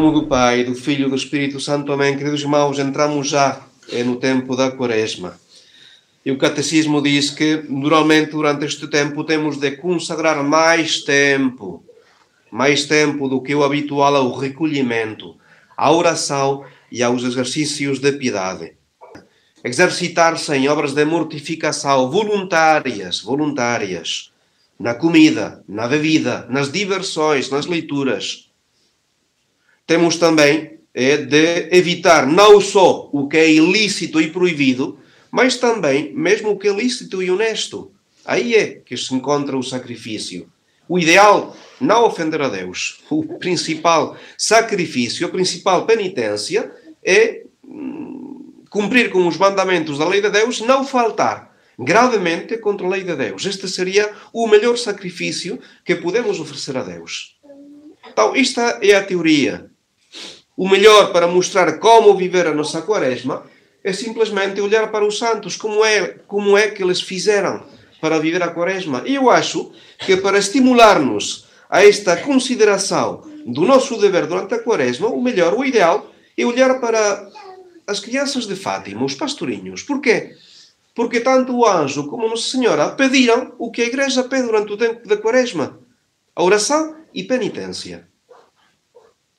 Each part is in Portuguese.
nome do Pai, do Filho e do Espírito Santo. Amém. Queridos irmãos, entramos já é no tempo da Quaresma. E o Catecismo diz que, normalmente, durante este tempo, temos de consagrar mais tempo, mais tempo do que o habitual ao recolhimento, à oração e aos exercícios de piedade. Exercitar-se em obras de mortificação voluntárias, voluntárias, na comida, na bebida, nas diversões, nas leituras. Temos também é, de evitar não só o que é ilícito e proibido, mas também mesmo o que é lícito e honesto. Aí é que se encontra o sacrifício. O ideal, não ofender a Deus. O principal sacrifício, a principal penitência é hum, cumprir com os mandamentos da lei de Deus, não faltar gravemente contra a lei de Deus. Este seria o melhor sacrifício que podemos oferecer a Deus. Então, esta é a teoria. O melhor para mostrar como viver a nossa quaresma é simplesmente olhar para os santos, como é, como é que eles fizeram para viver a quaresma. E eu acho que para estimular-nos a esta consideração do nosso dever durante a quaresma, o melhor, o ideal, é olhar para as crianças de Fátima, os pastorinhos. Porquê? Porque tanto o anjo como Nossa Senhora pediram o que a igreja pede durante o tempo da quaresma: a oração e penitência.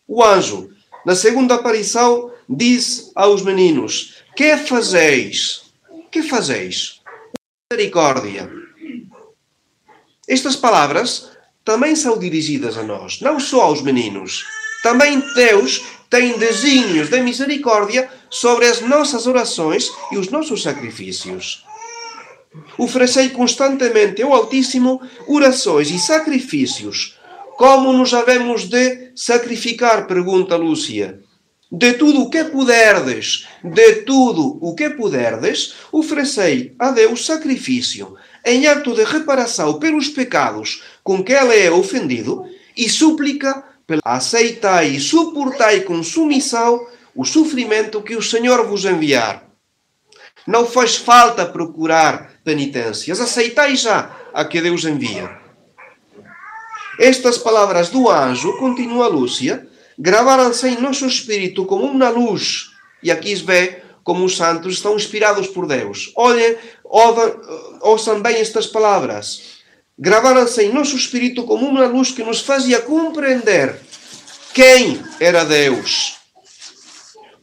O anjo, na segunda aparição, diz aos meninos: Que fazeis? Que fazeis? Misericórdia. Estas palavras também são dirigidas a nós, não só aos meninos. Também Deus tem desígnios de misericórdia sobre as nossas orações e os nossos sacrifícios. Oferecei constantemente ao Altíssimo orações e sacrifícios. Como nos havemos de sacrificar? pergunta Lúcia. De tudo o que puderdes, de tudo o que puderdes, oferecei a Deus sacrifício, em ato de reparação pelos pecados com que ele é ofendido, e súplica aceitai e suportai com submissão o sofrimento que o Senhor vos enviar. Não faz falta procurar penitências, aceitai já a que Deus envia. Estas palavras do anjo, continua Lúcia, gravaram-se em nosso espírito como uma luz. E aqui se vê como os santos estão inspirados por Deus. Olhem, ouçam bem estas palavras gravaram-se em nosso espírito como uma luz que nos fazia compreender quem era Deus,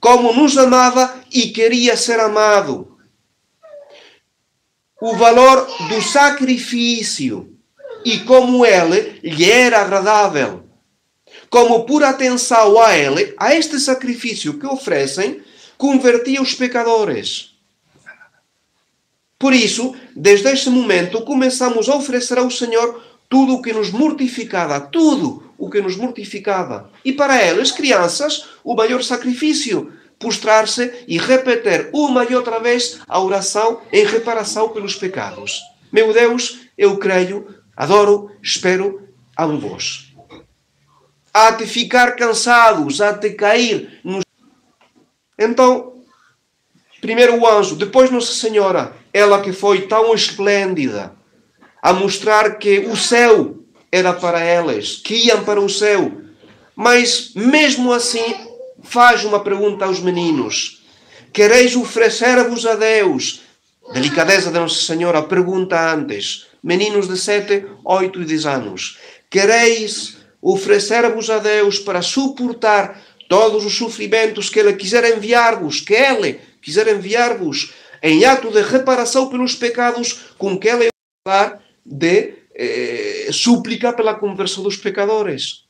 como nos amava e queria ser amado, o valor do sacrifício e como ele lhe era agradável. Como por atenção a ele, a este sacrifício que oferecem, convertia os pecadores. Por isso, desde este momento, começamos a oferecer ao Senhor tudo o que nos mortificava, tudo o que nos mortificava. E para elas, crianças, o maior sacrifício, postrar-se e repetir uma e outra vez a oração em reparação pelos pecados. Meu Deus, eu creio, adoro, espero, amo-vos. Há de ficar cansados, há de cair nos. Então, primeiro o anjo, depois Nossa Senhora ela que foi tão esplêndida, a mostrar que o céu era para elas, que iam para o céu. Mas, mesmo assim, faz uma pergunta aos meninos: Quereis oferecer-vos a Deus? Delicadeza de Nossa Senhora pergunta antes: Meninos de 7, 8 e 10 anos, quereis oferecer-vos a Deus para suportar todos os sofrimentos que Ele quiser enviar-vos, que Ele quiser enviar-vos em ato de reparação pelos pecados com que é falar de eh, súplica pela conversão dos pecadores.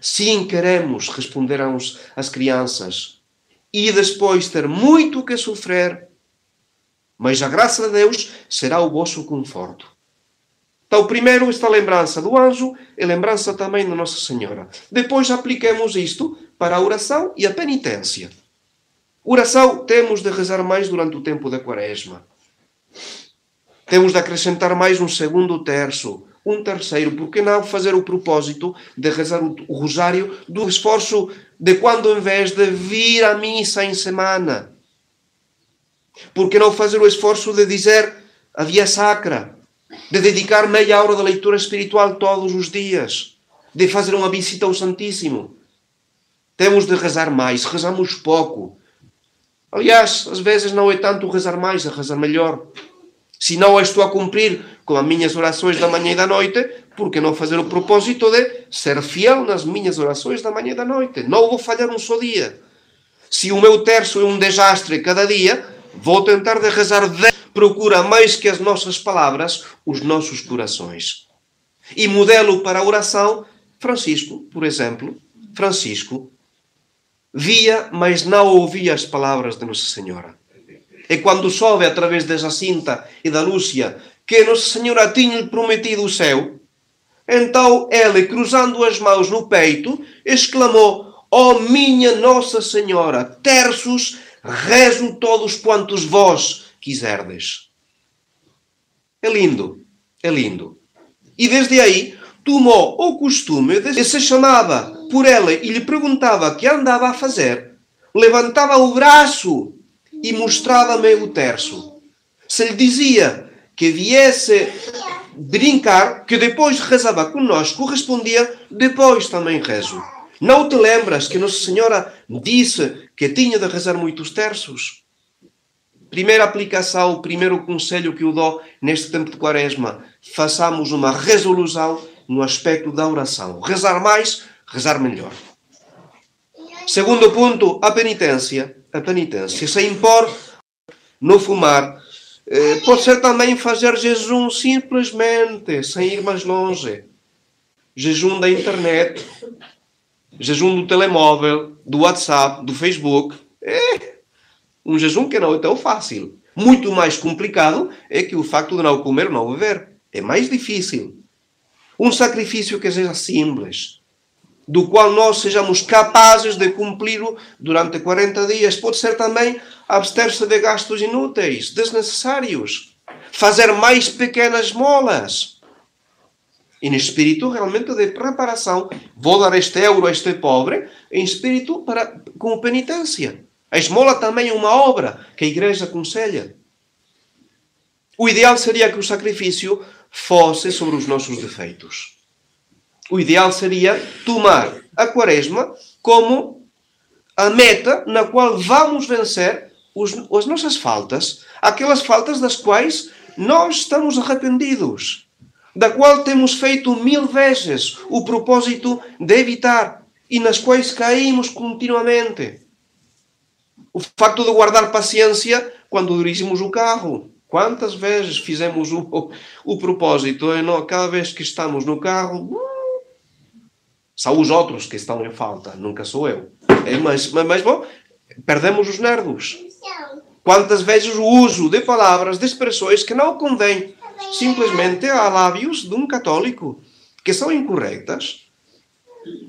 Sim, queremos, responderam as crianças, e depois ter muito que sofrer, mas a graça de Deus será o vosso conforto. Então, primeiro, esta lembrança do anjo e lembrança também da Nossa Senhora. Depois, apliquemos isto para a oração e a penitência. Oração temos de rezar mais durante o tempo da quaresma. Temos de acrescentar mais um segundo terço, um terceiro, por que não fazer o propósito de rezar o rosário do esforço de quando, em vez de vir à missa em semana, por que não fazer o esforço de dizer a via sacra, de dedicar meia hora de leitura espiritual todos os dias, de fazer uma visita ao Santíssimo? Temos de rezar mais, rezamos pouco. Aliás, às vezes não é tanto rezar mais, é rezar melhor. Se não estou a cumprir com as minhas orações da manhã e da noite, por que não fazer o propósito de ser fiel nas minhas orações da manhã e da noite? Não vou falhar um só dia. Se o meu terço é um desastre cada dia, vou tentar de rezar de procura mais que as nossas palavras, os nossos corações. E modelo para a oração, Francisco, por exemplo, Francisco via, mas não ouvia as palavras de Nossa Senhora. E quando soube através da Jacinta e da Lúcia que Nossa Senhora tinha prometido o céu, então ele, cruzando as mãos no peito, exclamou: Ó oh, minha Nossa Senhora, terços, rezo todos quantos vós quiserdes. É lindo, é lindo. E desde aí tomou o costume de se chamava por ela e lhe perguntava o que andava a fazer, levantava o braço e mostrava-me o terço. Se lhe dizia que viesse brincar, que depois rezava conosco, respondia: Depois também rezo. Não te lembras que Nossa Senhora disse que tinha de rezar muitos terços? Primeira aplicação, primeiro conselho que eu dou neste tempo de quaresma: façamos uma resolução no aspecto da oração. Rezar mais, rezar melhor. Segundo ponto, a penitência. A penitência. Se impor no fumar. Eh, pode ser também fazer jejum simplesmente, sem ir mais longe. Jejum da internet, jejum do telemóvel, do WhatsApp, do Facebook. É um jejum que não é tão fácil. Muito mais complicado é que o facto de não comer não beber. É mais difícil. Um sacrifício que seja simples, do qual nós sejamos capazes de cumprir durante 40 dias. Pode ser também abster-se de gastos inúteis, desnecessários. Fazer mais pequenas molas. E no espírito realmente de preparação. Vou dar este euro a este pobre, em espírito para, com penitência. A esmola também é uma obra que a igreja aconselha. O ideal seria que o sacrifício fosse sobre os nossos defeitos. O ideal seria tomar a quaresma como a meta na qual vamos vencer os, as nossas faltas, aquelas faltas das quais nós estamos arrependidos, da qual temos feito mil vezes o propósito de evitar e nas quais caímos continuamente. O facto de guardar paciência quando dirigimos o carro, Quantas vezes fizemos o, o, o propósito? Não, cada vez que estamos no carro, uh, são os outros que estão em falta, nunca sou eu. É, mas, mas, mas, bom, perdemos os nervos. Quantas vezes o uso de palavras, de expressões que não convém simplesmente a lábios de um católico, que são incorretas.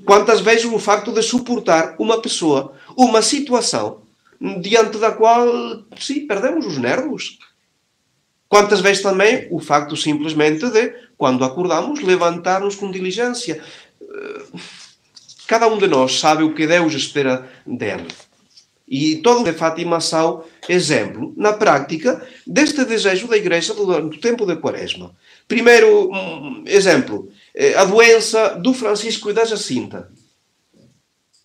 Quantas vezes o facto de suportar uma pessoa, uma situação, diante da qual, sim, perdemos os nervos. Quantas vezes também o facto simplesmente de, quando acordamos, levantar-nos com diligência. Eh, cada um de nós sabe o que Deus espera dele. E todo de Fátima são exemplo, na prática, deste desejo da Igreja durante o tempo da Quaresma. Primeiro hum, exemplo, eh, a doença do Francisco e da Jacinta.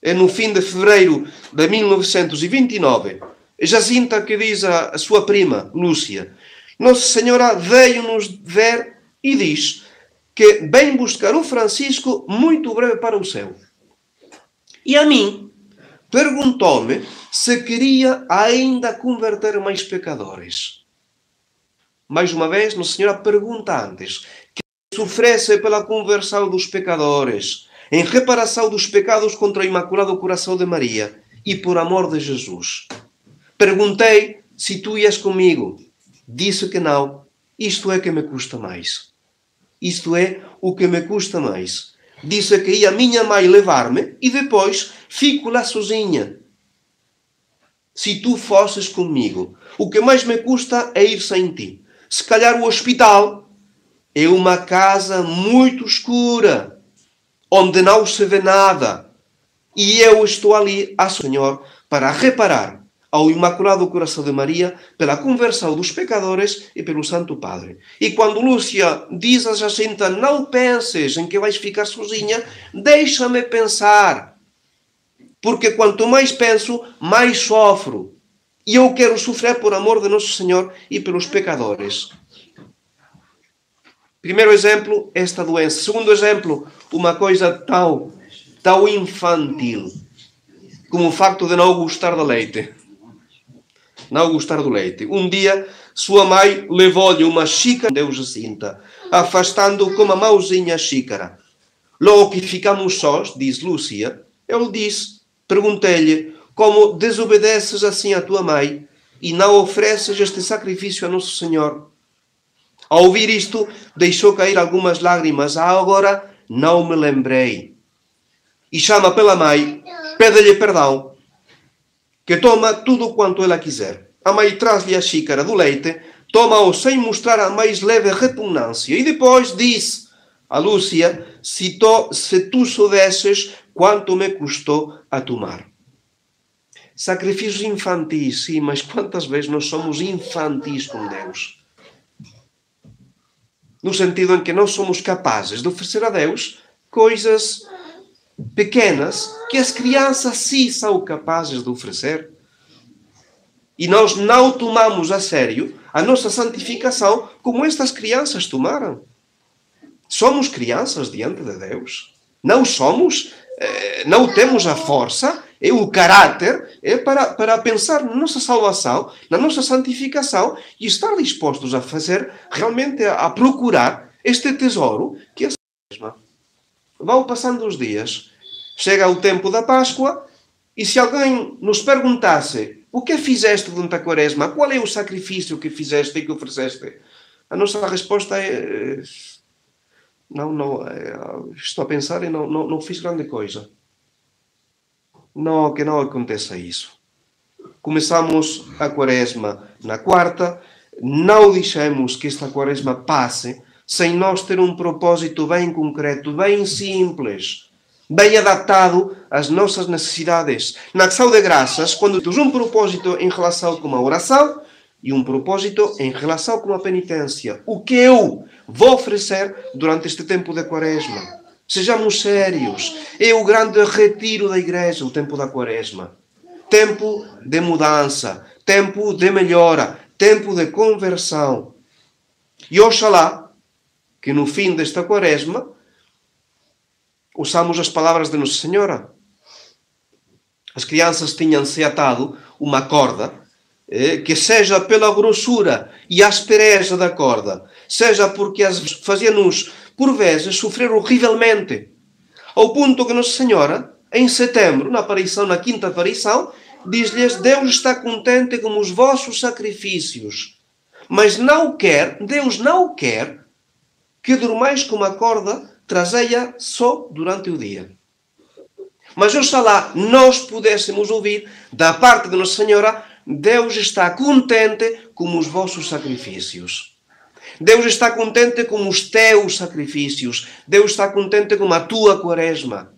É no fim de fevereiro de 1929. Jacinta que diz à sua prima, Lúcia, nossa Senhora veio-nos ver e diz que vem buscar o Francisco muito breve para o céu. E a mim perguntou-me se queria ainda converter mais pecadores. Mais uma vez, Nossa Senhora pergunta antes que sofresse pela conversão dos pecadores, em reparação dos pecados contra o Imaculado Coração de Maria e por amor de Jesus. Perguntei se tu ias comigo disse que não. Isto é que me custa mais. Isto é o que me custa mais. Disse que ia minha mãe levar-me e depois fico lá sozinha. Se tu fosses comigo, o que mais me custa é ir sem ti. Se calhar o hospital é uma casa muito escura, onde não se vê nada. E eu estou ali, a Senhor, para reparar ao Imaculado Coração de Maria pela conversão dos pecadores e pelo Santo Padre. E quando Lúcia diz a Jacinta, não penses em que vais ficar sozinha, deixa-me pensar. porque quanto mais penso, mais sofro. E eu quero sofrer por amor de Nosso Senhor e pelos pecadores. Primeiro exemplo, esta doença. Segundo exemplo, uma coisa tão, tão infantil como o facto de não gostar do leite. Não gostar do leite. Um dia, sua mãe levou-lhe uma xícara de Jacinta, afastando com a mãozinha a xícara. Logo que ficamos sós, diz Lúcia, ele disse, perguntei-lhe, como desobedeces assim a tua mãe e não ofereces este sacrifício a Nosso Senhor? Ao ouvir isto, deixou cair algumas lágrimas. Ah, agora não me lembrei. E chama pela mãe, pede-lhe perdão, que toma tudo quanto ela quiser. A mãe traz-lhe a xícara do leite, toma-o sem mostrar a mais leve repugnância. E depois diz a Lúcia: se, to, se tu soubesses quanto me custou a tomar. Sacrifícios infantis, sim, mas quantas vezes nós somos infantis com Deus? no sentido em que não somos capazes de oferecer a Deus coisas pequenas que as crianças sim são capazes de oferecer. E nós não tomamos a sério a nossa santificação como estas crianças tomaram. Somos crianças diante de Deus. Não somos, eh, não temos a força e o caráter é para, para pensar na nossa salvação, na nossa santificação e estar dispostos a fazer, realmente a, a procurar este tesouro que é a mesma. Vão passando os dias, chega o tempo da Páscoa e se alguém nos perguntasse o que fizeste durante a quaresma, qual é o sacrifício que fizeste e que ofereceste, a nossa resposta é não, não, é, estou a pensar e não, não, não fiz grande coisa. Não, que não aconteça isso. Começamos a quaresma na quarta, não deixemos que esta quaresma passe sem nós ter um propósito bem concreto, bem simples, bem adaptado às nossas necessidades. Na ação de graças, quando temos um propósito em relação com a oração e um propósito em relação com a penitência, o que eu vou oferecer durante este tempo de quaresma? Sejamos sérios. É o grande retiro da igreja, o tempo da quaresma. Tempo de mudança, tempo de melhora, tempo de conversão. E oxalá que no fim desta quaresma usamos as palavras de Nossa Senhora. As crianças tinham-se atado uma corda eh, que seja pela grossura e aspereza da corda, seja porque as fazia-nos por vezes, sofrer horrivelmente. Ao ponto que Nossa Senhora, em setembro, na aparição, na quinta aparição, diz-lhes: Deus está contente com os vossos sacrifícios, mas não quer, Deus não quer que dormais com uma corda traseia só durante o dia. Mas oxalá nós pudéssemos ouvir da parte de Nossa Senhora: Deus está contente com os vossos sacrifícios. Deus está contente com os teus sacrifícios. Deus está contente com a tua quaresma.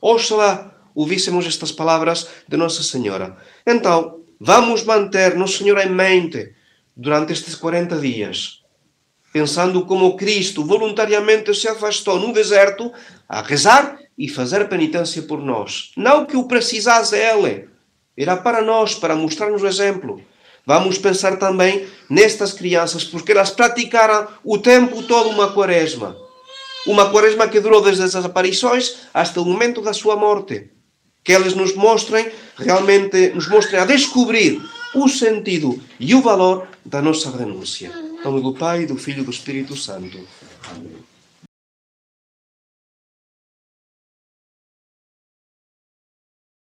Oxalá ouvíssemos estas palavras de Nossa Senhora. Então, vamos manter Nossa Senhora em mente durante estes 40 dias, pensando como Cristo voluntariamente se afastou no deserto a rezar e fazer penitência por nós. Não que o precisasse Ele, era para nós, para mostrar-nos o exemplo. Vamos pensar também nestas crianças, porque elas praticaram o tempo todo uma quaresma. Uma quaresma que durou desde as aparições até o momento da sua morte. Que eles nos mostrem, realmente, nos mostrem a descobrir o sentido e o valor da nossa renúncia. Em nome do Pai, do Filho e do Espírito Santo. Amém.